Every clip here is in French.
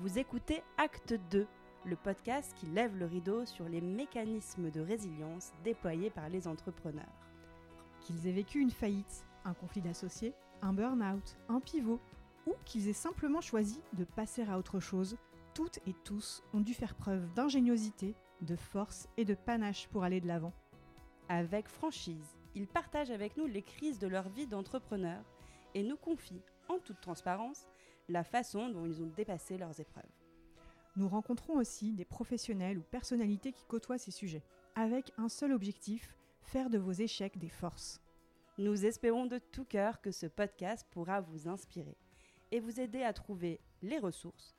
Vous écoutez Acte 2, le podcast qui lève le rideau sur les mécanismes de résilience déployés par les entrepreneurs. Qu'ils aient vécu une faillite, un conflit d'associés, un burn-out, un pivot, ou qu'ils aient simplement choisi de passer à autre chose, toutes et tous ont dû faire preuve d'ingéniosité, de force et de panache pour aller de l'avant. Avec franchise, ils partagent avec nous les crises de leur vie d'entrepreneur et nous confient, en toute transparence, la façon dont ils ont dépassé leurs épreuves. Nous rencontrons aussi des professionnels ou personnalités qui côtoient ces sujets, avec un seul objectif, faire de vos échecs des forces. Nous espérons de tout cœur que ce podcast pourra vous inspirer et vous aider à trouver les ressources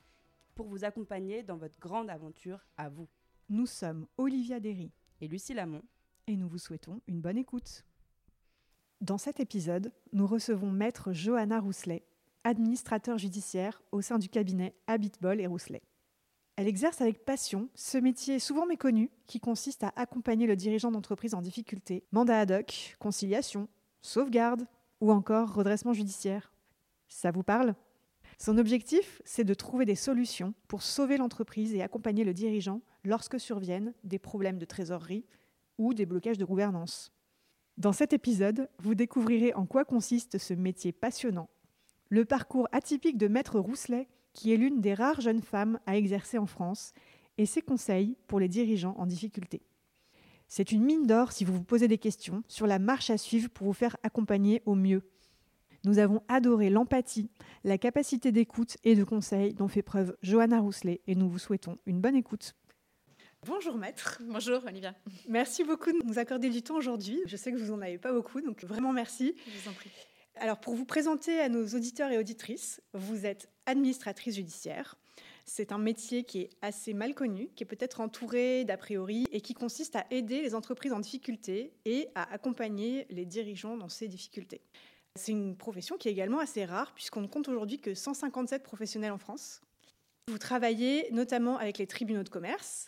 pour vous accompagner dans votre grande aventure à vous. Nous sommes Olivia Derry Et Lucie Lamont, et nous vous souhaitons une bonne écoute. Dans cet épisode, nous recevons Maître Johanna Rousselet, administrateur judiciaire au sein du cabinet Habitbol et Rousselet. Elle exerce avec passion ce métier souvent méconnu qui consiste à accompagner le dirigeant d'entreprise en difficulté, mandat ad hoc, conciliation, sauvegarde ou encore redressement judiciaire. Ça vous parle? Son objectif, c'est de trouver des solutions pour sauver l'entreprise et accompagner le dirigeant lorsque surviennent des problèmes de trésorerie ou des blocages de gouvernance. Dans cet épisode, vous découvrirez en quoi consiste ce métier passionnant, le parcours atypique de Maître Rousselet, qui est l'une des rares jeunes femmes à exercer en France, et ses conseils pour les dirigeants en difficulté. C'est une mine d'or si vous vous posez des questions sur la marche à suivre pour vous faire accompagner au mieux. Nous avons adoré l'empathie, la capacité d'écoute et de conseil dont fait preuve Johanna Rousselet et nous vous souhaitons une bonne écoute. Bonjour maître. Bonjour Olivia. Merci beaucoup de nous accorder du temps aujourd'hui. Je sais que vous en avez pas beaucoup, donc vraiment merci. Je vous en prie. Alors pour vous présenter à nos auditeurs et auditrices, vous êtes administratrice judiciaire. C'est un métier qui est assez mal connu, qui est peut-être entouré d'a priori et qui consiste à aider les entreprises en difficulté et à accompagner les dirigeants dans ces difficultés. C'est une profession qui est également assez rare puisqu'on ne compte aujourd'hui que 157 professionnels en France. Vous travaillez notamment avec les tribunaux de commerce,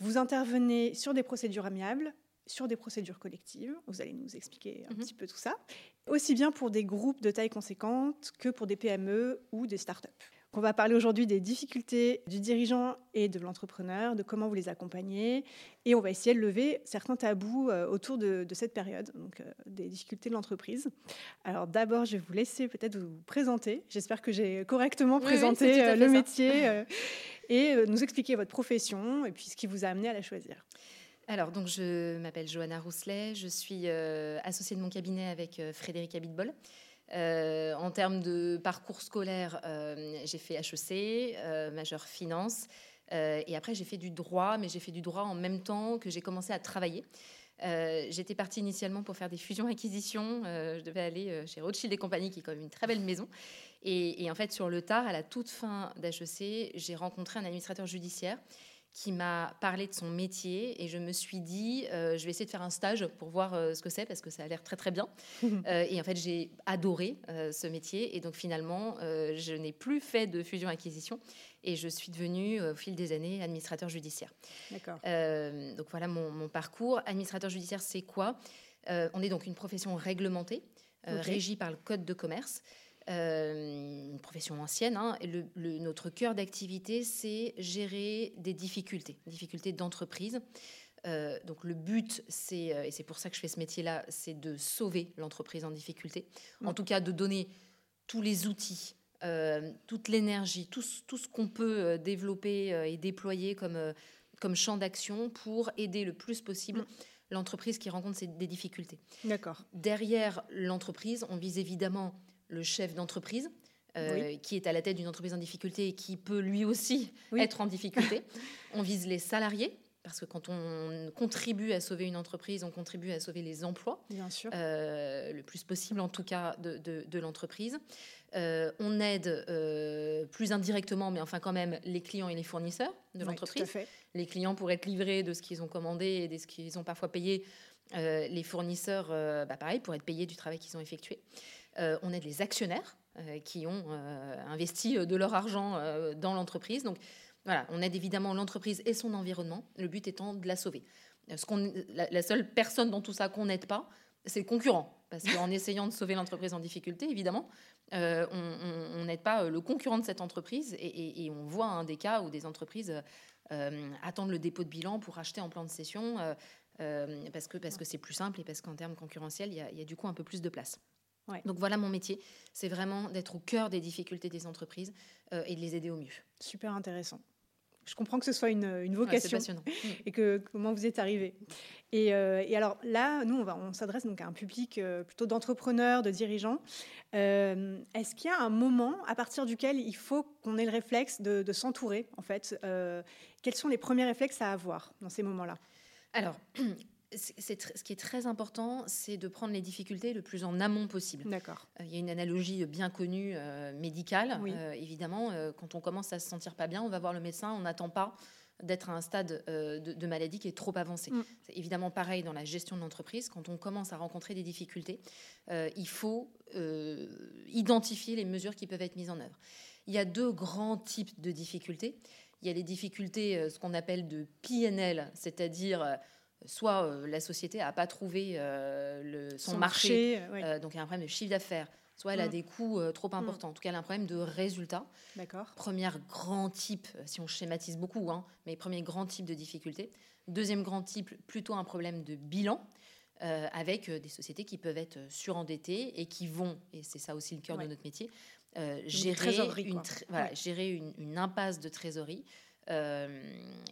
vous intervenez sur des procédures amiables, sur des procédures collectives. Vous allez nous expliquer un Mhm. petit peu tout ça. Aussi bien pour des groupes de taille conséquente que pour des PME ou des startups. On va parler aujourd'hui des difficultés du dirigeant et de l'entrepreneur, de comment vous les accompagnez, et on va essayer de lever certains tabous euh, autour de, de cette période, donc euh, des difficultés de l'entreprise. Alors d'abord, je vais vous laisser peut-être vous présenter. J'espère que j'ai correctement Oui, présenté euh, le métier et nous expliquer votre profession et puis ce qui vous a amené à la choisir. Alors, donc, je m'appelle Johanna Rousselet, je suis euh, associée de mon cabinet avec euh, Frédéric Habitbol. Euh, en termes de parcours scolaire, euh, j'ai fait HEC, majeur finance, et après j'ai fait du droit, mais j'ai fait du droit en même temps que j'ai commencé à travailler. J'étais partie initialement pour faire des fusions-acquisitions. Je devais aller chez Rothschild et compagnie, qui est quand même une très belle maison. Et en fait, sur le tard, à la toute fin d'HEC, j'ai rencontré un administrateur judiciaire qui m'a parlé de son métier et je me suis dit, euh, je vais essayer de faire un stage pour voir euh, ce que c'est parce que ça a l'air très très bien. Euh, et en fait, j'ai adoré ce métier et donc finalement, je n'ai plus fait de fusion-acquisition et je suis devenue au fil des années administrateur judiciaire. D'accord. Donc voilà mon, mon parcours. Administrateur judiciaire, c'est quoi? On est donc une profession réglementée, régie par le Code de commerce. Euh, une profession ancienne. hein. Et le- le- notre cœur d'activité, c'est gérer des difficultés, difficultés d'entreprise. Euh, donc le but, c'est, euh, et c'est pour ça que je fais ce métier-là, c'est de sauver l'entreprise en difficulté. En tout cas, de donner tous les outils, euh, toute l'énergie, tout, ce- tout ce qu'on peut développer et déployer comme, comme champ d'action pour aider le plus possible l'entreprise qui rencontre des difficultés. D'accord. Derrière l'entreprise, on vise évidemment le chef d'entreprise. euh, qui est à la tête d'une entreprise en difficulté et qui peut lui aussi Oui. être en difficulté. on vise les salariés, parce que quand on contribue à sauver une entreprise, on contribue à sauver les emplois, Bien sûr. euh, le plus possible en tout cas de, de- de l'entreprise. Euh, on aide euh, plus indirectement, mais enfin quand même, les clients et les fournisseurs de Oui, l'entreprise les clients pour être livrés de ce qu'ils ont commandé et de ce qu'ils ont parfois payé. Les fournisseurs, bah, pareil, pour être payés du travail qu'ils ont effectué. Euh, on aide les actionnaires euh, qui ont euh, investi de leur argent dans l'entreprise. Donc voilà, on aide évidemment l'entreprise et son environnement, le but étant de la sauver. Ce la, la seule personne dans tout ça qu'on n'aide pas, c'est le concurrent. Parce qu'en essayant de sauver l'entreprise en difficulté, évidemment, euh, on n'aide pas le concurrent de cette entreprise. Et, on voit un des cas où des entreprises attendent le dépôt de bilan pour acheter en plan de parce que parce que c'est plus simple et parce qu'en termes concurrentiels, il y, a, du coup un peu plus de place. Donc voilà mon métier, c'est vraiment d'être au cœur des difficultés des entreprises et de les aider au mieux. Super intéressant je comprends que ce soit une, une vocation et que comment vous êtes arrivé. Et, euh, et alors là, nous, on, on s'adresse donc à un public euh, plutôt d'entrepreneurs, de dirigeants. Euh, est-ce qu'il y a un moment à partir duquel il faut qu'on ait le réflexe de, de s'entourer, en fait Quels sont les premiers réflexes à avoir dans ces moments-là? Alors, ce qui est très important, c'est de prendre les difficultés le plus en amont possible. D'accord. Euh, il y a une analogie bien connue euh, médicale. Euh, évidemment, quand on commence à se sentir pas bien, on va voir le médecin. On n'attend pas d'être à un stade de, maladie qui est trop avancé. Mm. C'est évidemment pareil dans la gestion de l'entreprise. Quand on commence à rencontrer des difficultés, il faut identifier les mesures qui peuvent être mises en œuvre. Il y a deux grands types de difficultés. Il y a les difficultés, ce qu'on appelle de PNL, c'est-à-dire soit euh, la société n'a pas trouvé euh, son, marché, euh, donc il y a un problème de chiffre d'affaires, soit elle a mm. des coûts trop mm. importants. En tout cas, elle a un problème de résultat. D'accord. Premier grand type, si on schématise beaucoup, hein, mais premier grand type de difficulté. Deuxième grand type, plutôt un problème de bilan. avec des sociétés qui peuvent être surendettées et qui vont, et c'est ça aussi le cœur de notre métier, gérer, une, gérer une, impasse de trésorerie euh,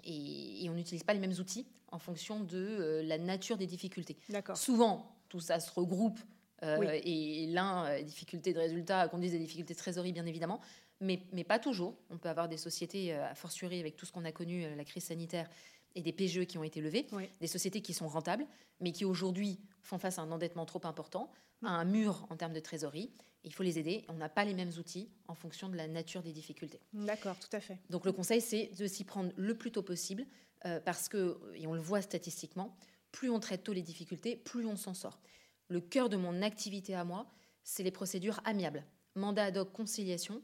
et, on n'utilise pas les mêmes outils en fonction de euh, la nature des difficultés. Souvent, tout ça se regroupe euh, et l'un, difficulté de résultat, conduit des difficultés de trésorerie, bien évidemment, mais, mais pas toujours. On peut avoir des sociétés, à fortiori avec tout ce qu'on a connu, la crise sanitaire, et des PGE qui ont été levés, des sociétés qui sont rentables, mais qui aujourd'hui font face à un endettement trop important, à un mur en termes de trésorerie il faut les aider. On n'a pas les mêmes outils en fonction de la nature des difficultés. D'accord, tout à fait. Donc le conseil, c'est de s'y prendre le plus tôt possible euh, parce que, et on le voit statistiquement, plus on traite tôt les difficultés, plus on s'en sort. Le cœur de mon activité à moi, c'est les procédures amiables. Mandat ad hoc, conciliation,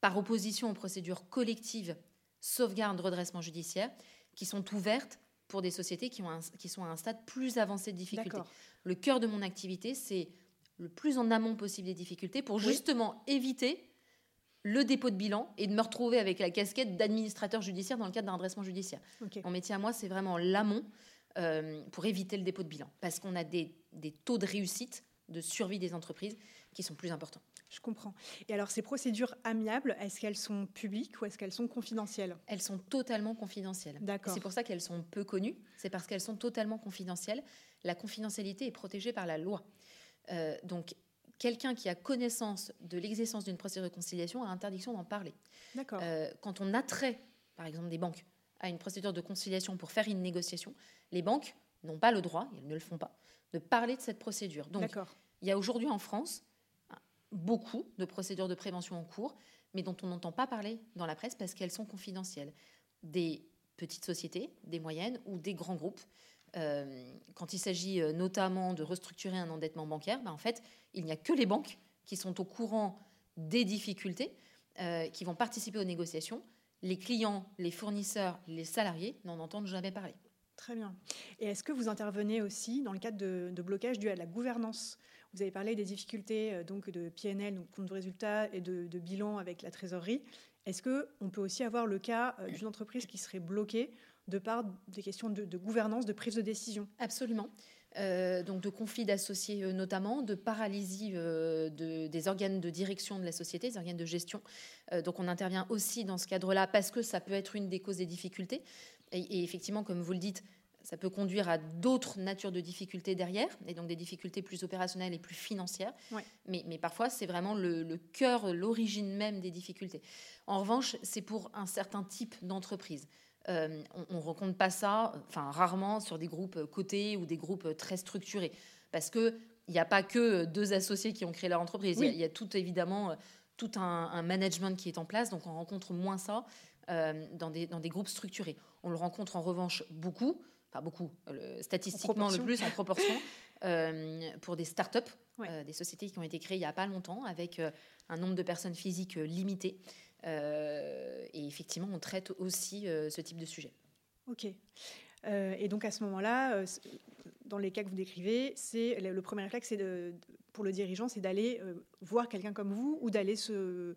par opposition aux procédures collectives, sauvegarde, redressement judiciaire, qui sont ouvertes pour des sociétés qui, ont qui sont à un stade plus avancé de difficulté. Le cœur de mon activité, c'est le plus en amont possible des difficultés pour justement éviter le dépôt de bilan et de me retrouver avec la casquette d'administrateur judiciaire dans le cadre d'un redressement judiciaire. Mon métier à moi, c'est vraiment l'amont euh, pour éviter le dépôt de bilan parce qu'on a des, taux de réussite, de survie des entreprises qui sont plus importants. Je comprends. Et alors, ces procédures amiables, est-ce qu'elles sont publiques ou est-ce qu'elles sont confidentielles? Elles sont totalement confidentielles. D'accord. C'est pour ça qu'elles sont peu connues. C'est parce qu'elles sont totalement confidentielles. La confidentialité est protégée par la loi. Euh, donc, quelqu'un qui a connaissance de l'existence d'une procédure de conciliation a interdiction d'en parler. D'accord. Euh, quand on attrait, par exemple, des banques à une procédure de conciliation pour faire une négociation, les banques n'ont pas le droit, elles ne le font pas, de parler de cette procédure. Donc, il y a aujourd'hui en France beaucoup de procédures de prévention en cours, mais dont on n'entend pas parler dans la presse parce qu'elles sont confidentielles. Des petites sociétés, des moyennes ou des grands groupes euh, quand il s'agit euh, notamment de restructurer un endettement bancaire, ben, en fait, il n'y a que les banques qui sont au courant des difficultés, euh, qui vont participer aux négociations. Les clients, les fournisseurs, les salariés n'en entendent jamais parler. Très bien. Et est-ce que vous intervenez aussi dans le cadre de, blocage dû à la gouvernance Vous avez parlé des difficultés donc de PNL, donc compte de résultat, et de, bilan avec la trésorerie. Est-ce qu'on peut aussi avoir le cas d'une entreprise qui serait bloquée de par des questions de, gouvernance, de prise de décision? Absolument. Euh, donc de conflits d'associés euh, notamment, de paralysie euh, des organes de direction de la société, des organes de gestion. donc on intervient aussi dans ce cadre-là parce que ça peut être une des causes des difficultés. Et, effectivement, comme vous le dites, ça peut conduire à d'autres natures de difficultés derrière, et donc des difficultés plus opérationnelles et plus financières. Mais, mais, parfois, c'est vraiment le, le cœur, l'origine même des difficultés. En revanche, c'est pour un certain type d'entreprise. Euh, on ne rencontre pas ça, enfin rarement, sur des groupes cotés ou des groupes très structurés. Parce qu'il n'y a pas que deux associés qui ont créé leur entreprise. Il, y a, tout évidemment tout un, management qui est en place, donc on rencontre moins ça euh, dans, des, dans des groupes structurés. On le rencontre en revanche beaucoup, pas beaucoup, statistiquement le plus en proportion, euh, pour des start-up, des sociétés qui ont été créées il n'y a pas longtemps, avec un nombre de personnes physiques limité. Euh, et effectivement, on traite aussi euh, ce type de sujet. Ok. et donc à ce moment-là, dans les cas que vous décrivez, c'est le premier réflexe, c'est de, pour le dirigeant, c'est d'aller voir quelqu'un comme vous ou d'aller se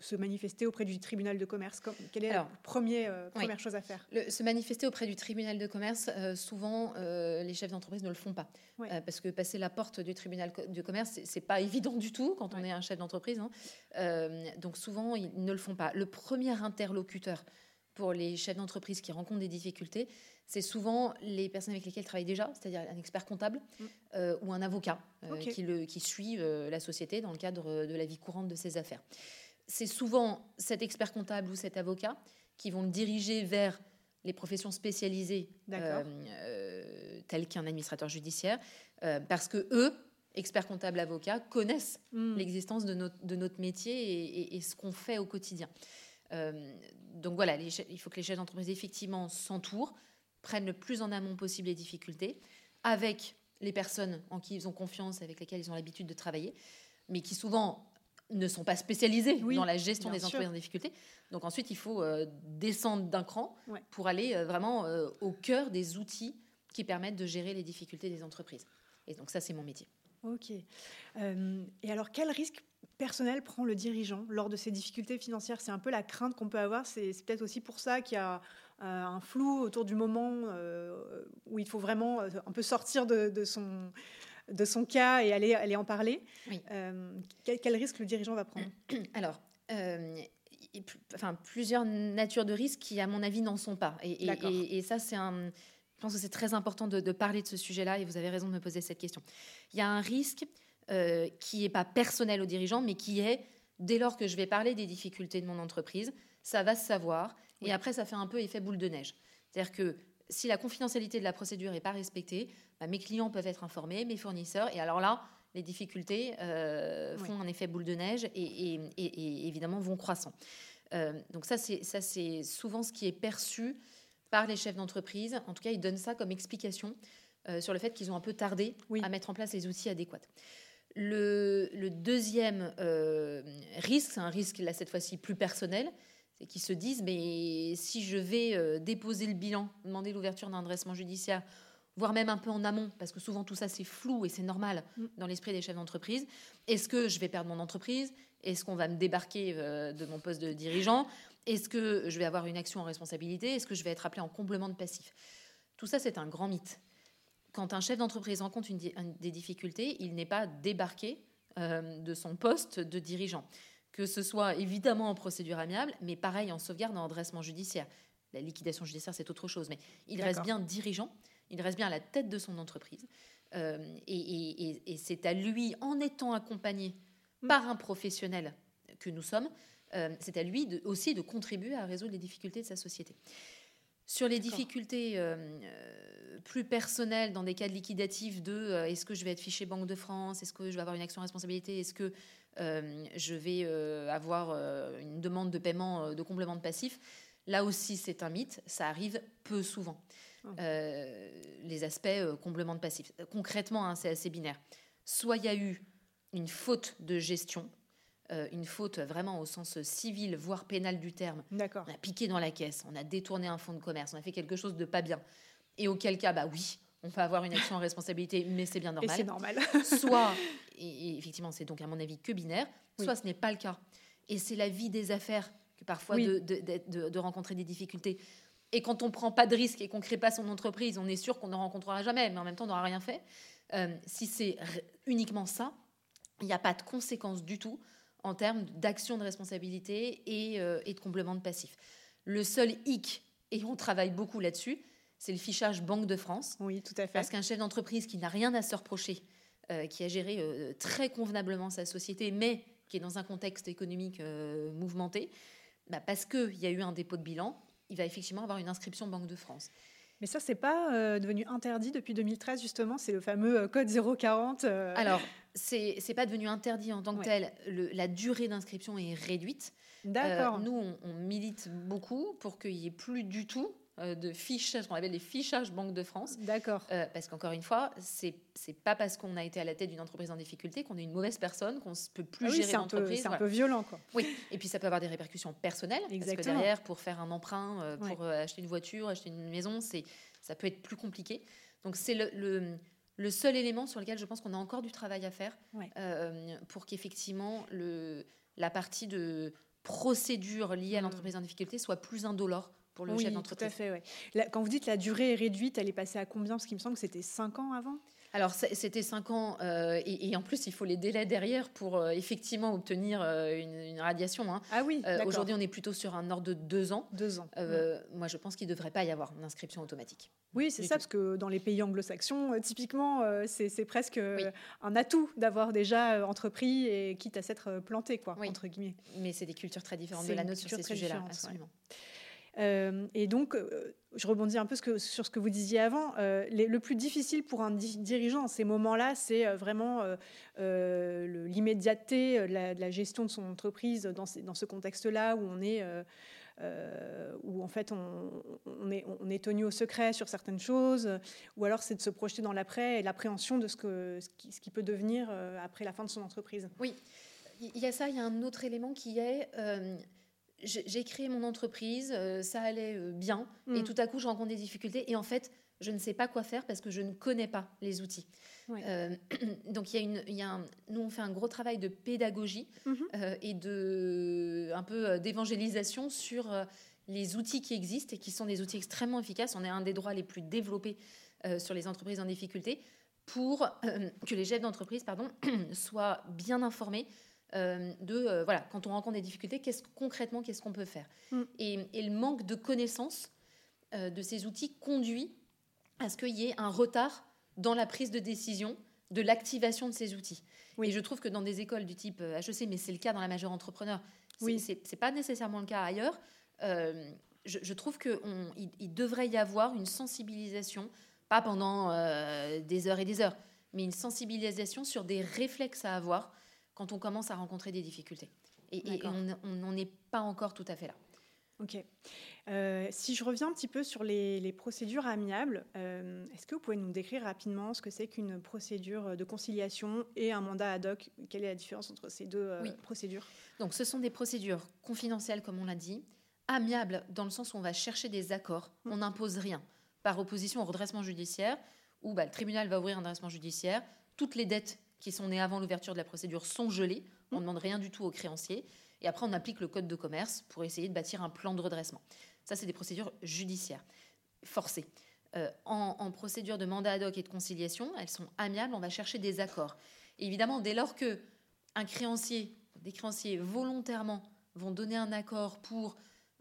se manifester auprès du tribunal de commerce Quelle est la premier, euh, première chose à faire? Se manifester auprès du tribunal de commerce, euh, souvent euh, les chefs d'entreprise ne le font pas. parce que passer la porte du tribunal de commerce, c'est pas évident du tout quand on est un chef d'entreprise. Hein. donc souvent, ils ne le font pas. Le premier interlocuteur pour les chefs d'entreprise qui rencontrent des difficultés, c'est souvent les personnes avec lesquelles ils travaillent déjà, c'est-à-dire un expert comptable mm. ou un avocat qui, le, qui, suit la société dans le cadre de la vie courante de ses affaires c'est souvent cet expert comptable ou cet avocat qui vont le diriger vers les professions spécialisées euh, euh, telles qu'un administrateur judiciaire, euh, parce que eux, experts comptables, avocats, connaissent hmm. l'existence de notre, de notre métier et, ce qu'on fait au quotidien. donc voilà, il faut que les chefs d'entreprise effectivement s'entourent, prennent le plus en amont possible les difficultés, avec les personnes en qui ils ont confiance, avec lesquelles ils ont l'habitude de travailler, mais qui souvent ne sont pas spécialisés dans la gestion des entreprises en difficulté. Donc ensuite, il faut euh, descendre d'un cran pour aller euh, vraiment euh, au cœur des outils qui permettent de gérer les difficultés des entreprises. Et donc ça, c'est mon métier. Ok. et alors, quel risque personnel prend le dirigeant lors de ces difficultés financières? C'est un peu la crainte qu'on peut avoir. C'est peut-être aussi pour ça qu'il y a un flou autour du moment où il faut vraiment un peu sortir de son de son cas et aller, aller en parler. Euh, quel, risque le dirigeant va prendre? Alors, euh, enfin, plusieurs natures de risques qui, à mon avis, n'en sont pas. Et, ça, c'est un. Je pense que c'est très important de, parler de ce sujet-là et vous avez raison de me poser cette question. Il y a un risque euh, qui n'est pas personnel au dirigeant, mais qui est, dès lors que je vais parler des difficultés de mon entreprise, ça va se savoir et après, ça fait un peu effet boule de neige. C'est-à-dire que si la confidentialité de la procédure n'est pas respectée, bah, mes clients peuvent être informés, mes fournisseurs, et alors là, les difficultés euh, font un effet boule de neige et, évidemment vont croissant. Euh, donc ça, c'est souvent ce qui est perçu par les chefs d'entreprise. En tout cas, ils donnent ça comme explication euh, sur le fait qu'ils ont un peu tardé à mettre en place les outils adéquats. Le, le deuxième risque, c'est un risque là cette fois-ci plus personnel, c'est qu'ils se disent mais si je vais déposer le bilan, demander l'ouverture d'un dressement judiciaire voire même un peu en amont, parce que souvent tout ça c'est flou et c'est normal mm. dans l'esprit des chefs d'entreprise. Est-ce que je vais perdre mon entreprise? Est-ce qu'on va me débarquer euh, de mon poste de dirigeant? Est-ce que je vais avoir une action en responsabilité? Est-ce que je vais être appelé en complément de passif? Tout ça c'est un grand mythe. Quand un chef d'entreprise rencontre une, des difficultés, il n'est pas débarqué euh, de son poste de dirigeant. Que ce soit évidemment en procédure amiable, mais pareil en sauvegarde, en redressement judiciaire. La liquidation judiciaire, c'est autre chose, mais il reste bien dirigeant il reste bien à la tête de son entreprise. Euh, et, c'est à lui, en étant accompagné par un professionnel que nous sommes, euh, c'est à lui aussi de contribuer à résoudre les difficultés de sa société. Sur les difficultés euh, plus personnelles, dans des cas de liquidatifs de est-ce que je vais être fiché Banque de France, est-ce que je vais avoir une action responsabilité, est-ce que je vais avoir une demande de paiement de complément de passif, là aussi c'est un mythe, ça arrive peu souvent. Euh, les aspects euh, comblement de passif. Concrètement, hein, c'est assez binaire. Soit il y a eu une faute de gestion, euh, une faute vraiment au sens civil, voire pénal du terme. D'accord. On a piqué dans la caisse, on a détourné un fonds de commerce, on a fait quelque chose de pas bien. Et auquel cas, bah oui, on peut avoir une action en responsabilité, mais c'est bien normal. c'est normal. soit, et, effectivement, c'est donc à mon avis que binaire, soit ce n'est pas le cas. Et c'est la vie des affaires que parfois de, de, rencontrer des difficultés. Et quand on prend pas de risque et qu'on crée pas son entreprise, on est sûr qu'on ne rencontrera jamais, mais en même temps, on n'aura rien fait. Euh, si c'est uniquement ça, il n'y a pas de conséquences du tout en termes d'action de responsabilité euh, et, de complément de passif. Le seul hic, et on travaille beaucoup là-dessus, c'est le fichage Banque de France. Oui, tout à fait. Parce qu'un chef d'entreprise qui n'a rien à se reprocher, euh, qui a géré très convenablement sa société, mais qui est dans un contexte économique mouvementé, bah parce qu'il y a eu un dépôt de bilan, il va effectivement avoir une inscription Banque de France. Mais ça, c'est pas euh, devenu interdit depuis 2013, justement C'est le fameux euh, code 040 euh... Alors, c'est n'est pas devenu interdit en tant que tel. la durée d'inscription est réduite. D'accord. Euh, nous, on, milite beaucoup pour qu'il n'y ait plus du tout de fichage, ce qu'on appelle des fichages Banque de France. D'accord. Euh, parce qu'encore une fois, c'est c'est pas parce qu'on a été à la tête d'une entreprise en difficulté qu'on est une mauvaise personne, qu'on ne peut plus Ah oui, gérer l'entreprise. c'est un peu violent, quoi. Oui, et puis ça peut avoir des répercussions personnelles. Parce que Exactement. derrière, pour faire un emprunt, euh, pour Ouais. euh, acheter une voiture, acheter une maison, c'est ça peut être plus compliqué. Donc c'est le, le, le seul élément sur lequel je pense qu'on a encore du travail à faire Ouais. euh, pour qu'effectivement le, la partie de procédure liée à Mm. l'entreprise en difficulté soit plus indolore pour le oui, chef tout à d'entreprise. fait. Ouais. La- quand vous dites la durée est réduite, elle est passée à combien? Parce qu'il me semble que c'était 5 ans avant. Alors c'était 5 ans euh, et, et en plus il faut les délais derrière pour euh, effectivement obtenir euh, une, une radiation. hein. Ah oui. Aujourd'hui on est plutôt sur un ordre de 2 ans. Deux ans. Moi je pense qu'il ne devrait pas y avoir une inscription automatique. Oui, c'est ça, tout. parce que dans les pays anglo-saxons, typiquement, c'est presque Oui. un atout d'avoir déjà entrepris et quitte à s'être planté, quoi, Oui. entre guillemets. Mais c'est des cultures très différentes de la nôtre sur ces sujets-là. ouais. Euh, et donc, euh, je rebondis un peu sur ce que vous disiez avant. euh, le plus difficile pour un di- dirigeant ces moments-là, c'est vraiment l'immédiateté de la, gestion de son entreprise dans, ce contexte-là où on est. où en fait on, est, tenu au secret sur certaines choses, ou alors c'est de se projeter dans l'après et l'appréhension de ce, qui, peut devenir après la fin de son entreprise. Il y a ça, il y a un autre élément qui est j'ai créé mon entreprise, euh, ça allait euh, bien, et Mm. tout à coup je rencontre des difficultés, et en fait je ne sais pas quoi faire parce que je ne connais pas les outils. Euh, donc il y a une, y a un- nous on fait un gros travail de pédagogie Mhm. euh, et de un peu d'évangélisation sur les outils qui existent et qui sont des outils extrêmement efficaces. On est un des droits les plus développés euh, sur les entreprises en difficulté pour que les chefs d'entreprise pardon soient bien informés euh, de euh, voilà quand on rencontre des difficultés qu'est-ce concrètement qu'est-ce qu'on peut faire Mm. et, et le manque de connaissances euh, de ces outils conduit à ce qu'il y ait un retard dans la prise de décision de l'activation de ces outils Oui. et je trouve que dans des écoles du type HEC mais c'est le cas dans la majeure entrepreneur c'est Oui. c'est pas nécessairement le cas ailleurs je, je trouve qu'il il, il devrait y avoir une sensibilisation pas pendant des heures et des heures mais une sensibilisation sur des réflexes à avoir quand on commence à rencontrer des difficultés. Et, on n'en est pas encore tout à fait là. Ok. Euh, si je reviens un petit peu sur les, les procédures amiables, euh, est-ce que vous pouvez nous décrire rapidement ce que c'est qu'une procédure de conciliation et un mandat ad hoc? Quelle est la différence entre ces deux euh, Oui. procédures? Donc ce sont des procédures confidentielles, comme on l'a dit, amiables dans le sens où on va chercher des accords, Mm. on n'impose rien. Par opposition au redressement judiciaire, où bah, le tribunal va ouvrir un redressement judiciaire, toutes les dettes qui sont nées avant l'ouverture de la procédure sont gelées, on ne Mm. demande rien du tout aux créanciers, et après on applique le code de commerce pour essayer de bâtir un plan de redressement. Ça, c'est des procédures judiciaires forcées. Euh, en, en procédure de mandat ad hoc et de conciliation, elles sont amiables, on va chercher des accords. Et évidemment, dès lors que un créancier, des créanciers volontairement vont donner un accord pour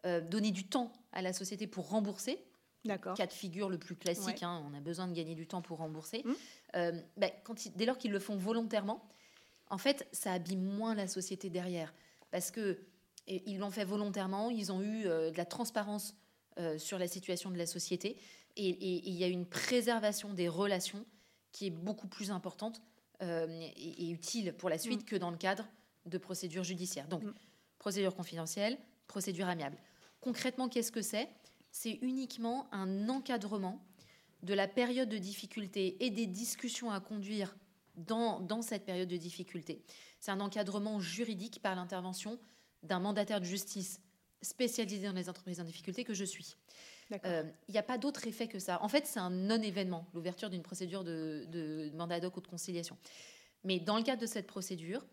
euh, donner du temps à la société pour rembourser, D'accord. cas de figure le plus classique, Ouais. hein, on a besoin de gagner du temps pour rembourser. Mm. Euh, ben, quand ils- dès lors qu'ils le font volontairement, en fait, ça abîme moins la société derrière. Parce que et ils l'ont fait volontairement, ils ont eu euh, de la transparence euh, sur la situation de la société, et, il y a une préservation des relations qui est beaucoup plus importante euh, et, et utile pour la suite Mm. que dans le cadre de procédures judiciaires. Donc, Mm. procédure confidentielle, procédure amiable. Concrètement, qu'est-ce que c'est? C'est uniquement un encadrement de la période de difficulté et des discussions à conduire dans, dans cette période de difficulté. C'est un encadrement juridique par l'intervention d'un mandataire de justice spécialisé dans les entreprises en difficulté que je suis. Euh, Il n'y a pas d'autre effet que ça. En fait, c'est un non-événement, l'ouverture d'une procédure de, de mandat ad hoc ou de conciliation. Mais dans le cadre de cette procédure,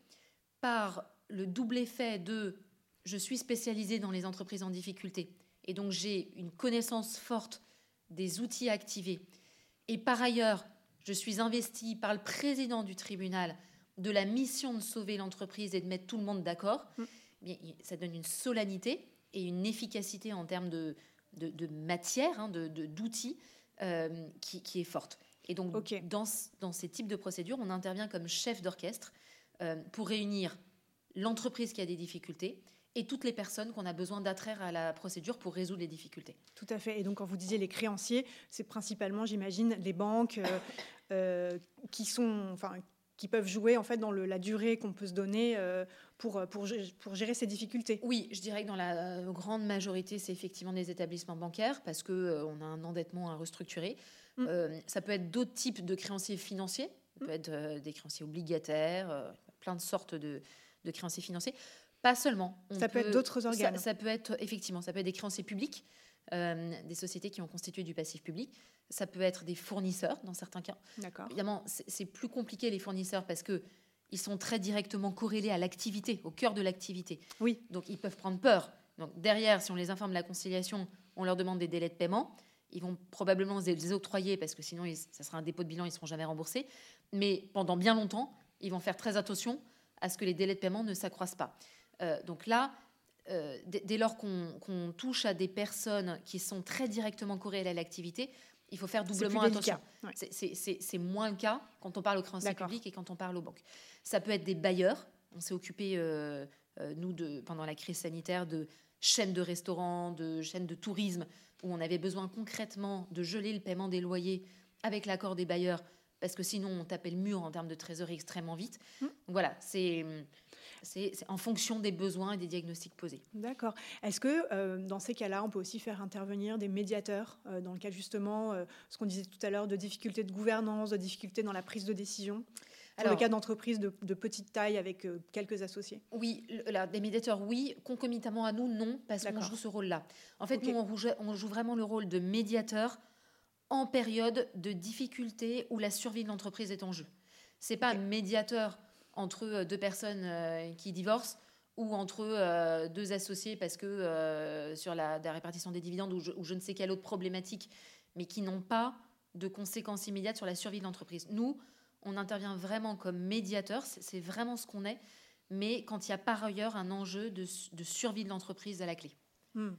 par le double effet de je suis spécialisé dans les entreprises en difficulté et donc j'ai une connaissance forte des outils activés, et par ailleurs, je suis investi par le président du tribunal de la mission de sauver l'entreprise et de mettre tout le monde d'accord, Mm. bien, ça donne une solennité et une efficacité en termes de, de, de matière, hein, de- d'outils, euh, qui, qui est forte. Et donc, dans ces types de procédures, on intervient comme chef d'orchestre euh, pour réunir l'entreprise qui a des difficultés et toutes les personnes qu'on a besoin d'attraire à la procédure pour résoudre les difficultés. Tout à fait. Et donc, quand vous disiez les créanciers, c'est principalement, j'imagine, les banques euh, euh, qui sont, enfin, qui peuvent jouer en fait dans le- la durée qu'on peut se donner euh, pour, pour, pour, gérer ces difficultés Oui, je dirais que dans la grande majorité, c'est effectivement des établissements bancaires parce qu'on on a un endettement à restructurer. Mm. ça peut être d'autres types de créanciers financiers, ça peut mm. être des créanciers obligataires, plein de sortes de, de créanciers financiers. Pas seulement. ça peut, être d'autres organes. Ça, peut être effectivement, ça peut être des créanciers publics, euh, des sociétés qui ont constitué du passif public. Ça peut être des fournisseurs dans certains cas. D'accord. Évidemment, c'est plus compliqué les fournisseurs parce que ils sont très directement corrélés à l'activité, au cœur de l'activité. Oui. Donc ils peuvent prendre peur. Donc derrière, si on les informe de la conciliation, on leur demande des délais de paiement. Ils vont probablement les octroyer parce que sinon, ça sera un dépôt de bilan, ils ne seront jamais remboursés. Mais pendant bien longtemps, ils vont faire très attention à ce que les délais de paiement ne s'accroissent pas. Euh, donc là, euh, dès lors qu'on touche à des personnes qui sont très directement corrélées à l'activité, il faut faire doublement attention. C'est moins le cas quand on parle aux créanciers publics et quand on parle aux banques. Ça peut être des bailleurs. On s'est occupé, euh, nous, de, pendant la crise sanitaire, de chaînes de restaurants, de chaînes de tourisme, où on avait besoin concrètement de geler le paiement des loyers avec l'accord des bailleurs, parce que sinon on tapait le mur en termes de trésorerie extrêmement vite. Mmh. Donc voilà, c'est c'est en fonction des besoins et des diagnostics posés. D'accord. Est-ce que euh, dans ces cas-là, on peut aussi faire intervenir des médiateurs euh, dans le cas justement, euh, ce qu'on disait tout à l'heure, de difficultés de gouvernance, de difficultés dans la prise de décision? Dans le cas d'entreprises de, petite taille avec quelques associés? Oui, des médiateurs, oui. Concomitamment à nous, non, parce qu'on joue ce rôle-là. En fait, nous, on joue, vraiment le rôle de médiateur en période de difficulté où la survie de l'entreprise est en jeu. C'est pas un médiateur entre euh, deux personnes euh, qui divorcent ou entre euh, deux associés parce que sur la, répartition des dividendes ou je, ne sais quelle autre problématique, mais qui n'ont pas de conséquences immédiates sur la survie de l'entreprise. Nous, on intervient vraiment comme médiateur, c'est vraiment ce qu'on est, mais quand il y a par ailleurs un enjeu de, survie de l'entreprise à la clé. Hmm.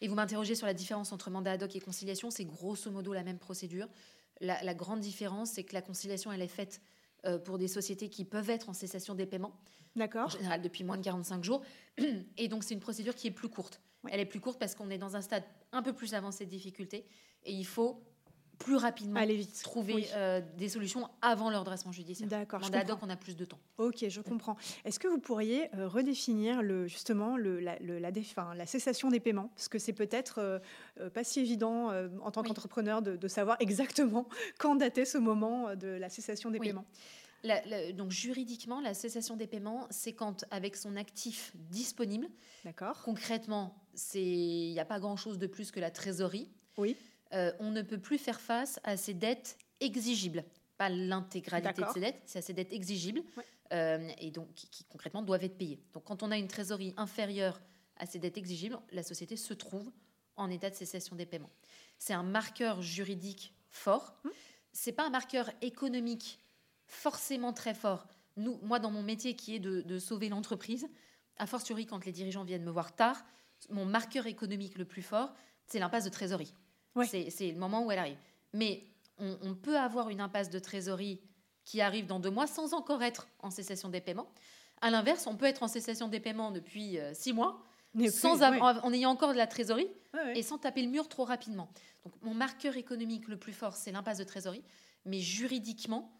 Et vous m'interrogez sur la différence entre mandat ad hoc et conciliation, c'est grosso modo la même procédure. La, la grande différence, c'est que la conciliation, elle est faite pour des sociétés qui peuvent être en cessation des paiements. D'accord. En général, depuis moins de 45 jours. Et donc, c'est une procédure qui est plus courte. Elle est plus courte parce qu'on est dans un stade un peu plus avancé de difficulté et il faut plus rapidement Aller vite. trouver euh, des solutions avant leur dressement judiciaire. D'accord. Mandat ad hoc, on a plus de temps. Ok, je comprends. Est-ce que vous pourriez euh, redéfinir le, justement le, la, le, la, la, cessation des paiements? Parce que c'est peut-être euh, pas si évident en tant qu'entrepreneur de, de, savoir exactement quand dater ce moment de la cessation des paiements. donc juridiquement, la cessation des paiements, c'est quand avec son actif disponible. D'accord. Concrètement, il n'y a pas grand-chose de plus que la trésorerie. Oui. Euh, on ne peut plus faire face à ces dettes exigibles. Pas l'intégralité de ces dettes, c'est à ces dettes exigibles euh, et donc qui, concrètement doivent être payées. Donc quand on a une trésorerie inférieure à ces dettes exigibles, la société se trouve en état de cessation des paiements. C'est un marqueur juridique fort. Ce hum. C'est pas un marqueur économique forcément très fort. Nous, moi, dans mon métier qui est de, de sauver l'entreprise, a fortiori quand les dirigeants viennent me voir tard, mon marqueur économique le plus fort, c'est l'impasse de trésorerie. C'est le moment où elle arrive. Mais on, peut avoir une impasse de trésorerie qui arrive dans deux mois sans encore être en cessation des paiements. À l'inverse, on peut être en cessation des paiements depuis euh, six mois, sans en ayant encore de la trésorerie et sans taper le mur trop rapidement. Donc, mon marqueur économique le plus fort, c'est l'impasse de trésorerie. Mais juridiquement,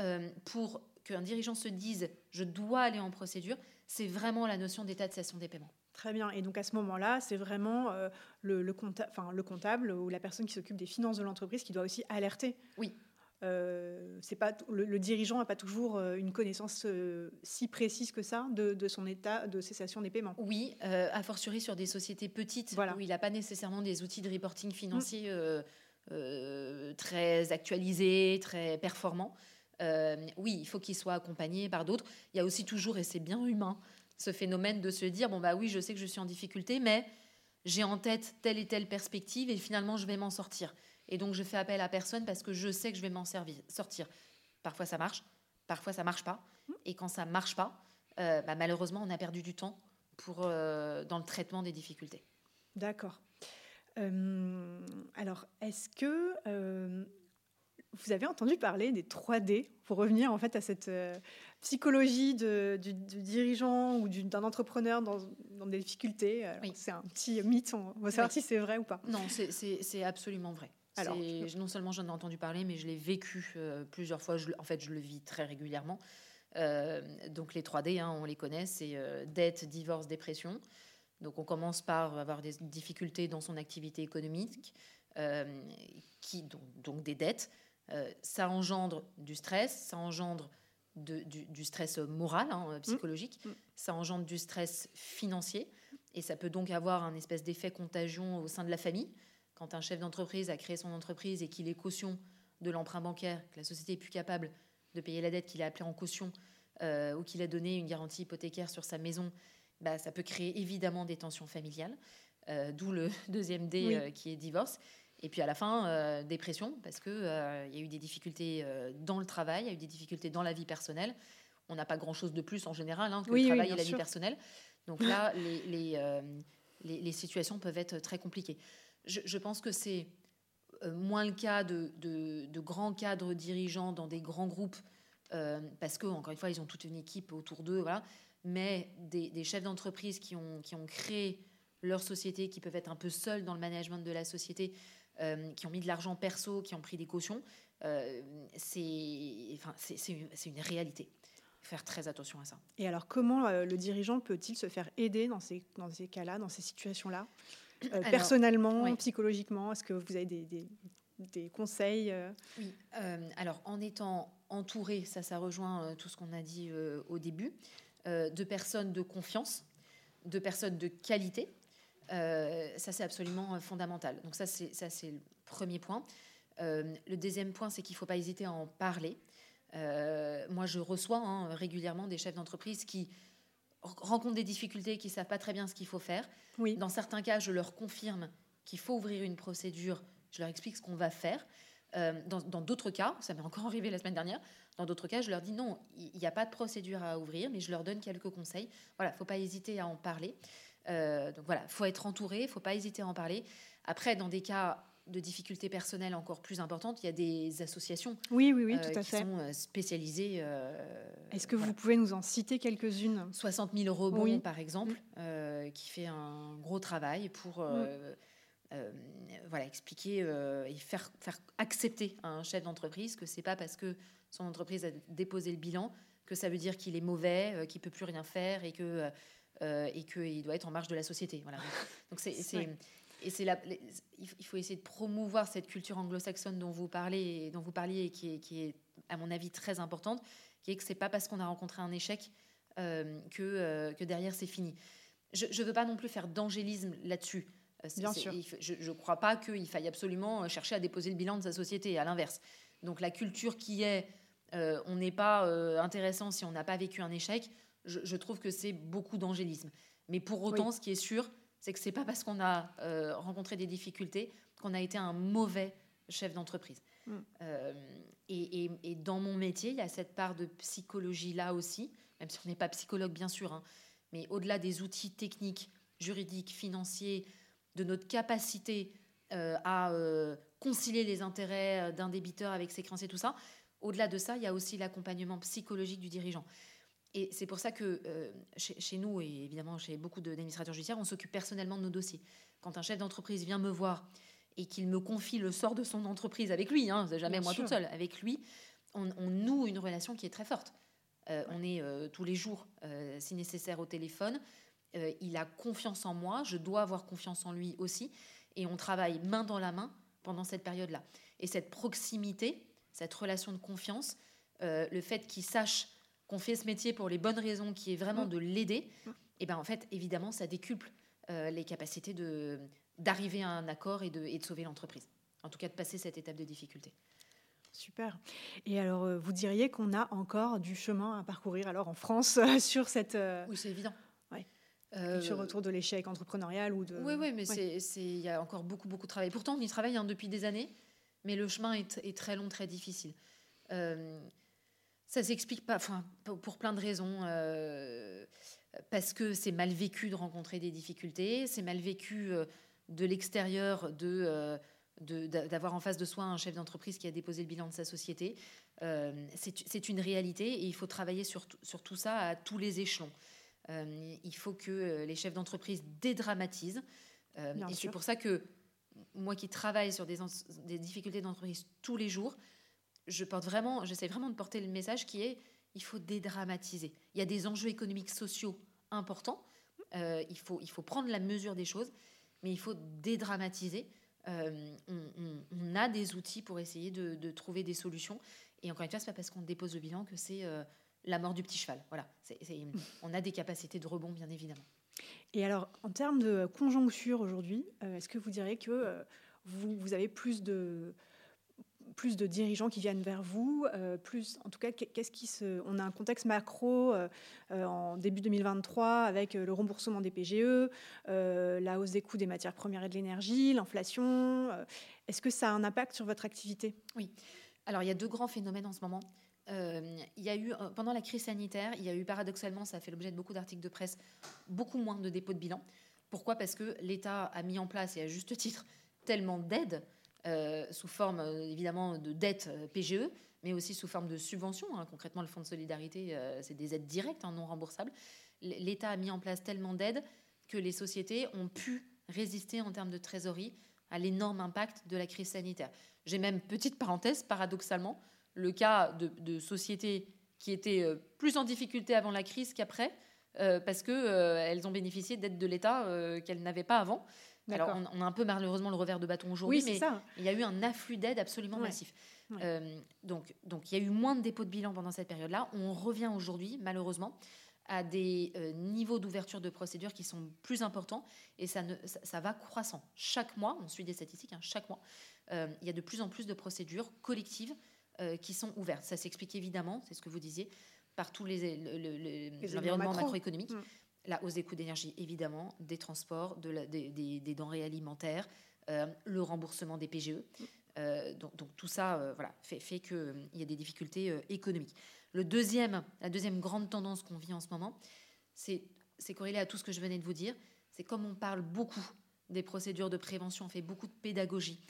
euh, pour qu'un dirigeant se dise je dois aller en procédure, c'est vraiment la notion d'état de cessation des paiements. Très bien. Et donc à ce moment-là, c'est vraiment euh, le, le, enfin, le, comptable ou la personne qui s'occupe des finances de l'entreprise qui doit aussi alerter. Oui. Euh, c'est pas le, dirigeant n'a pas toujours euh, une connaissance si précise que ça de, son état de cessation des paiements. Oui, a fortiori sur des sociétés petites voilà. où il n'a pas nécessairement des outils de reporting financier mm. très actualisés, très performants. oui, il faut qu'il soit accompagné par d'autres. Il y a aussi toujours, et c'est bien humain, ce phénomène de se dire bon bah oui, je sais que je suis en difficulté, mais j'ai en tête telle et telle perspective et finalement je vais m'en sortir. Et donc je fais appel à personne parce que je sais que je vais m'en sortir. Parfois ça marche, parfois ça marche pas. Et quand ça marche pas, euh, bah, malheureusement on a perdu du temps pour euh, dans le traitement des difficultés. D'accord. Euh, alors, est-ce que vous avez entendu parler des 3D pour revenir en fait à cette psychologie de, du, dirigeant ou d'un entrepreneur dans, des difficultés. C'est un petit mythe, on va savoir si c'est vrai ou pas. Non, c'est absolument vrai. Alors, non seulement j'en ai entendu parler, mais je l'ai vécu euh, plusieurs fois. Je, en fait, je le vis très régulièrement. donc les 3D, hein, on les connaît, c'est dette, divorce, dépression. Donc on commence par avoir des difficultés dans son activité économique, qui, donc, des dettes. Ça engendre du stress, ça engendre du, stress moral, hein, mmh. psychologique, mmh. ça engendre du stress financier, et ça peut donc avoir un espèce d'effet contagion au sein de la famille. Quand un chef d'entreprise a créé son entreprise et qu'il est caution de l'emprunt bancaire, que la société est plus capable de payer la dette qu'il a appelée en caution, euh, ou qu'il a donné une garantie hypothécaire sur sa maison, bah, ça peut créer évidemment des tensions familiales, euh, d'où le deuxième D euh, qui est divorce. Et puis à la fin, dépression, parce qu'il il y a eu des difficultés dans le travail, il y a eu des difficultés dans la vie personnelle. On n'a pas grand-chose de plus en général hein, que le travail et la vie personnelle. Donc là, les, les, situations peuvent être très compliquées. Je, pense que c'est moins le cas de, de, grands cadres dirigeants dans des grands groupes, parce que, encore une fois, ils ont toute une équipe autour d'eux, voilà. mais des, chefs d'entreprise qui ont, qui ont créé leur société, qui peuvent être un peu seuls dans le management de la société, euh, qui ont mis de l'argent perso, qui ont pris des cautions, euh, c'est enfin, une réalité. Faire très attention à ça. Et alors, comment euh, le dirigeant peut-il se faire aider dans ces, dans ces cas-là, dans ces situations-là? Personnellement, psychologiquement, est-ce que vous avez des, des, des conseils Oui. alors, en étant entouré, ça, ça rejoint tout ce qu'on a dit au début, de personnes de confiance, de personnes de qualité, euh, ça, c'est absolument euh, fondamental. Donc ça, c'est le premier point. Euh, le deuxième point, c'est qu'il ne faut pas hésiter à en parler. moi, je reçois hein, régulièrement des chefs d'entreprise qui rencontrent des difficultés, qui ne savent pas très bien ce qu'il faut faire. Oui. Dans certains cas, je leur confirme qu'il faut ouvrir une procédure. Je leur explique ce qu'on va faire. dans d'autres cas, ça m'est encore arrivé la semaine dernière, dans d'autres cas, je leur dis non, il n'y a pas de procédure à ouvrir, mais je leur donne quelques conseils. Voilà, il ne faut pas hésiter à en parler. Euh, donc voilà, faut être entouré, faut pas hésiter à en parler. Après, dans des cas de difficultés personnelles encore plus importantes, il y a des associations oui, oui, oui, tout euh, à qui sont euh, spécialisées. Est-ce que vous pouvez nous en citer quelques-unes? 60 000 rebonds, par exemple, mm. qui fait un gros travail pour voilà, expliquer et faire, faire accepter à un chef d'entreprise que c'est pas parce que son entreprise a déposé le bilan que ça veut dire qu'il est mauvais, qu'il peut plus rien faire et que et qu'il doit être en marge de la société. Voilà. Donc c'est, et c'est il faut essayer de promouvoir cette culture anglo-saxonne dont vous parlez, dont vous parliez, et qui est, qui est, à mon avis, très importante, qui est que c'est pas parce qu'on a rencontré un échec euh, que, euh, que derrière c'est fini. Je ne veux pas non plus faire d'angélisme là-dessus. Bien sûr. je ne crois pas qu'il faille absolument chercher à déposer le bilan de sa société, à l'inverse. Donc la culture qui est, on n'est pas intéressant si on n'a pas vécu un échec, je, trouve que c'est beaucoup d'angélisme. Mais pour autant, ce qui est sûr, c'est que c'est pas parce qu'on a euh, rencontré des difficultés qu'on a été un mauvais chef d'entreprise. Mm. Euh, et, dans mon métier, il y a cette part de psychologie là aussi, même si on n'est pas psychologue bien sûr, hein, mais au-delà des outils techniques, juridiques, financiers, de notre capacité euh, à concilier les intérêts d'un débiteur avec ses créanciers, tout ça, au-delà de ça, il y a aussi l'accompagnement psychologique du dirigeant. Et c'est pour ça que euh, chez, nous, et évidemment chez beaucoup d'administrateurs judiciaires, on s'occupe personnellement de nos dossiers. Quand un chef d'entreprise vient me voir et qu'il me confie le sort de son entreprise avec lui, hein, jamais moi toute seule, avec lui, on, noue une relation qui est très forte. Euh, on est euh, tous les jours, si nécessaire, au téléphone. il a confiance en moi, je dois avoir confiance en lui aussi. Et on travaille main dans la main pendant cette période-là. Et cette proximité, cette relation de confiance, le fait qu'il sache qu'on fait ce métier pour les bonnes raisons, qui est vraiment mm. de l'aider, mm. et eh ben en fait, évidemment, ça décuple euh, les capacités de d'arriver à un accord et de, et de sauver l'entreprise. En tout cas, de passer cette étape de difficulté. Super. Et alors, euh, vous diriez qu'on a encore du chemin à parcourir alors en France sur cette. Euh, oui, c'est évident. Ouais. sur retour de l'échec entrepreneurial ou de. Oui, oui, mais c'est il y a encore beaucoup, beaucoup de travail. Pourtant, on y travaille hein, depuis des années, mais le chemin est, est très long, très difficile. Ça s'explique pas, enfin, pour plein de raisons. Euh, parce que c'est mal vécu de rencontrer des difficultés, c'est mal vécu euh, de l'extérieur de euh, d'avoir en face de soi un chef d'entreprise qui a déposé le bilan de sa société. c'est une réalité et il faut travailler sur, sur, tout ça à tous les échelons. il faut que les chefs d'entreprise dédramatisent. et c'est pour ça que moi qui travaille sur des, des difficultés d'entreprise tous les jours, je porte vraiment, j'essaie vraiment de porter le message qui est il faut dédramatiser. Il y a des enjeux économiques sociaux importants. Euh, il, faut, il faut prendre la mesure des choses, mais il faut dédramatiser. Euh, on, a des outils pour essayer de, trouver des solutions. Et encore une fois, ce n'est pas parce qu'on dépose le bilan que c'est euh, la mort du petit cheval. Voilà. on a des capacités de rebond, bien évidemment. Et alors, en termes de conjoncture aujourd'hui, est-ce que vous direz que vous, avez plus de, plus de dirigeants qui viennent vers vous, euh, plus, en tout cas, qu'est-ce qui se, on a un contexte macro euh, euh, en début 2023 avec le remboursement des PGE, la hausse des coûts des matières premières et de l'énergie, l'inflation. Est-ce que ça a un impact sur votre activité? Oui. Alors il y a deux grands phénomènes en ce moment. il y a eu pendant la crise sanitaire, il y a eu paradoxalement, ça a fait l'objet de beaucoup d'articles de presse, beaucoup moins de dépôts de bilan. Pourquoi? Parce que l'État a mis en place et à juste titre tellement d'aides sous forme euh, évidemment de dettes euh, PGE, mais aussi sous forme de subventions. Hein. Concrètement, le fonds de solidarité, c'est des aides directes, hein, non remboursables. L'État a mis en place tellement d'aides que les sociétés ont pu résister en termes de trésorerie à l'énorme impact de la crise sanitaire. J'ai même, petite parenthèse, paradoxalement, le cas de, sociétés qui étaient plus en difficulté avant la crise qu'après, parce qu'elles ont bénéficié d'aides de l'État qu'elles n'avaient pas avant. Alors, on, a un peu malheureusement le revers de bâton aujourd'hui, mais il y a eu un afflux d'aide absolument massif. Euh, donc, donc, il y a eu moins de dépôts de bilan pendant cette période-là. On revient aujourd'hui, malheureusement, à des euh, niveaux d'ouverture de procédures qui sont plus importants et ça, ne, ça, va croissant. Chaque mois, on suit des statistiques, hein, chaque mois, euh, il y a de plus en plus de procédures collectives qui sont ouvertes. Ça s'explique évidemment, c'est ce que vous disiez, par tous les, l'environnement macroéconomique. Mm la hausse des coûts d'énergie, évidemment, des transports, des, denrées alimentaires, euh, le remboursement des PGE. Euh, donc, tout ça euh, voilà, fait, fait qu'il y a des difficultés économiques. Le deuxième, la deuxième grande tendance qu'on vit en ce moment, c'est corrélé à tout ce que je venais de vous dire. C'est comme on parle beaucoup des procédures de prévention, on fait beaucoup de pédagogie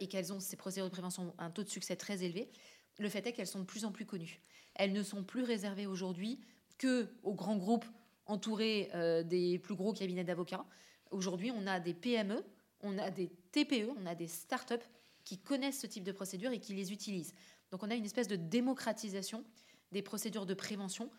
et qu'elles ont, ces procédures de prévention, un taux de succès très élevé, le fait est qu'elles sont de plus en plus connues. Elles ne sont plus réservées aujourd'hui que aux grands groupes entouré euh, des plus gros cabinets d'avocats. Aujourd'hui, on a des PME, on a des TPE, on a des startups qui connaissent ce type de procédures et qui les utilisent. Donc on a une espèce de démocratisation des procédures de prévention.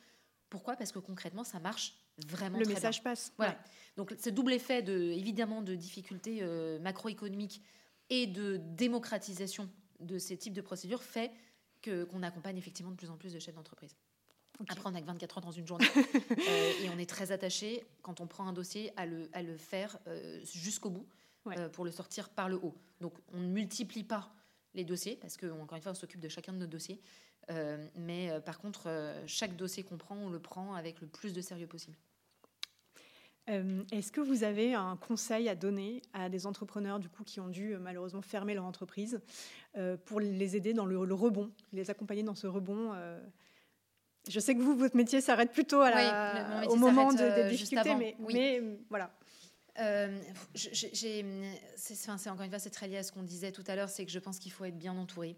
Pourquoi? Parce que concrètement, ça marche vraiment Le message passe. Voilà. Donc ce double effet de évidemment de difficultés euh, macroéconomiques et de démocratisation de ces types de procédures fait que qu'on accompagne effectivement de plus en plus de chefs d'entreprise. Après, on n'a que 24 heures dans une journée. Euh, et on est très attaché, quand on prend un dossier, à le, à le faire euh, jusqu'au bout euh, pour le sortir par le haut. Donc, on ne multiplie pas les dossiers, parce qu'encore une fois, on s'occupe de chacun de nos dossiers. mais par contre, chaque dossier qu'on prend, on le prend avec le plus de sérieux possible. Est-ce que vous avez un conseil à donner à des entrepreneurs du coup qui ont dû malheureusement fermer leur entreprise pour les aider dans le, le, rebond, les accompagner dans ce rebond je sais que vous, votre métier s'arrête plutôt au moment de, des euh, difficultés, mais, mais, voilà. Euh, c'est encore une fois, c'est très lié à ce qu'on disait tout à l'heure, c'est que je pense qu'il faut être bien entouré.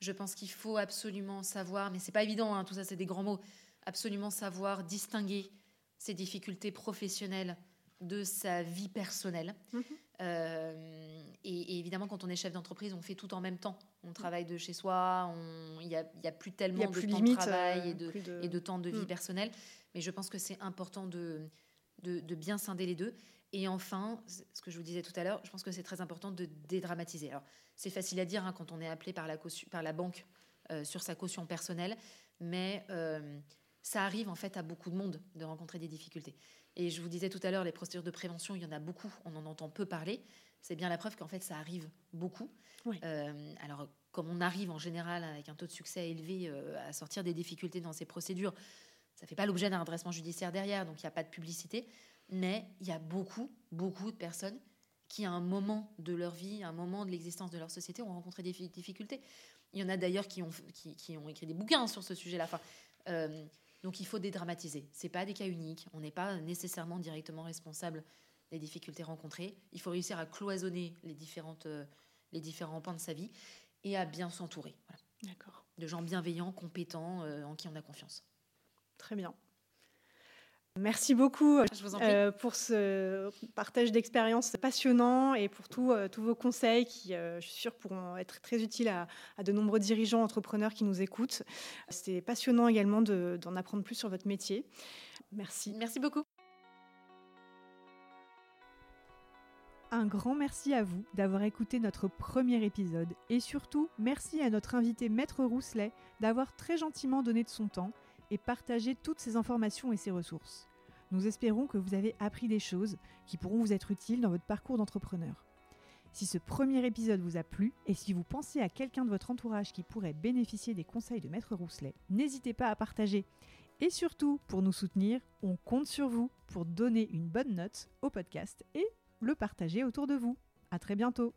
Je pense qu'il faut absolument savoir, mais c'est pas évident, hein, tout ça, c'est des grands mots, absolument savoir distinguer ses difficultés professionnelles de sa vie personnelle. Mhm. Euh, et, évidemment, quand on est chef d'entreprise, on fait tout en même temps. On travaille de chez soi, il n'y a, a, plus tellement de temps de travail et, de, et, de, temps de vie mm. personnelle. Mais je pense que c'est important de, de, bien scinder les deux. Et enfin, ce que je vous disais tout à l'heure, je pense que c'est très important de dédramatiser. Alors, c'est facile à dire hein, quand on est appelé par la, par la banque euh, sur sa caution personnelle, mais euh, ça arrive en fait à beaucoup de monde de rencontrer des difficultés. Et je vous disais tout à l'heure, les procédures de prévention, il y en a beaucoup, on en entend peu parler. C'est bien la preuve qu'en fait, ça arrive beaucoup. Euh, alors, comme on arrive en général avec un taux de succès élevé euh, à sortir des difficultés dans ces procédures, ça ne fait pas l'objet d'un redressement judiciaire derrière, donc il n'y a pas de publicité. Mais il y a beaucoup, beaucoup de personnes qui, à un moment de leur vie, à un moment de l'existence de leur société, ont rencontré des difficultés. Il y en a d'ailleurs qui ont, qui, ont écrit des bouquins sur ce sujet-là. Enfin, euh, donc il faut dédramatiser. Ce pas des cas uniques. On n'est pas nécessairement directement responsable des difficultés rencontrées. Il faut réussir à cloisonner les, différentes, euh, les différents pans de sa vie et à bien s'entourer. D'accord. De gens bienveillants, compétents, euh, en qui on a confiance. Très bien. Merci beaucoup Je vous en prie. euh, pour ce partage d'expériences passionnant et pour tout, euh, tous vos conseils qui, euh, je suis sûre, pourront être très utiles à, à de nombreux dirigeants, entrepreneurs qui nous écoutent. C'était passionnant également de- d'en apprendre plus sur votre métier. Merci. Merci beaucoup. Un grand merci à vous d'avoir écouté notre premier épisode et surtout merci à notre invité Maître Rousselet d'avoir très gentiment donné de son temps et partagé toutes ces informations et ces ressources. Nous espérons que vous avez appris des choses qui pourront vous être utiles dans votre parcours d'entrepreneur. Si ce premier épisode vous a plu et si vous pensez à quelqu'un de votre entourage qui pourrait bénéficier des conseils de Maître Rousselet, n'hésitez pas à partager. Et surtout, pour nous soutenir, on compte sur vous pour donner une bonne note au podcast et le partager autour de vous. À très bientôt.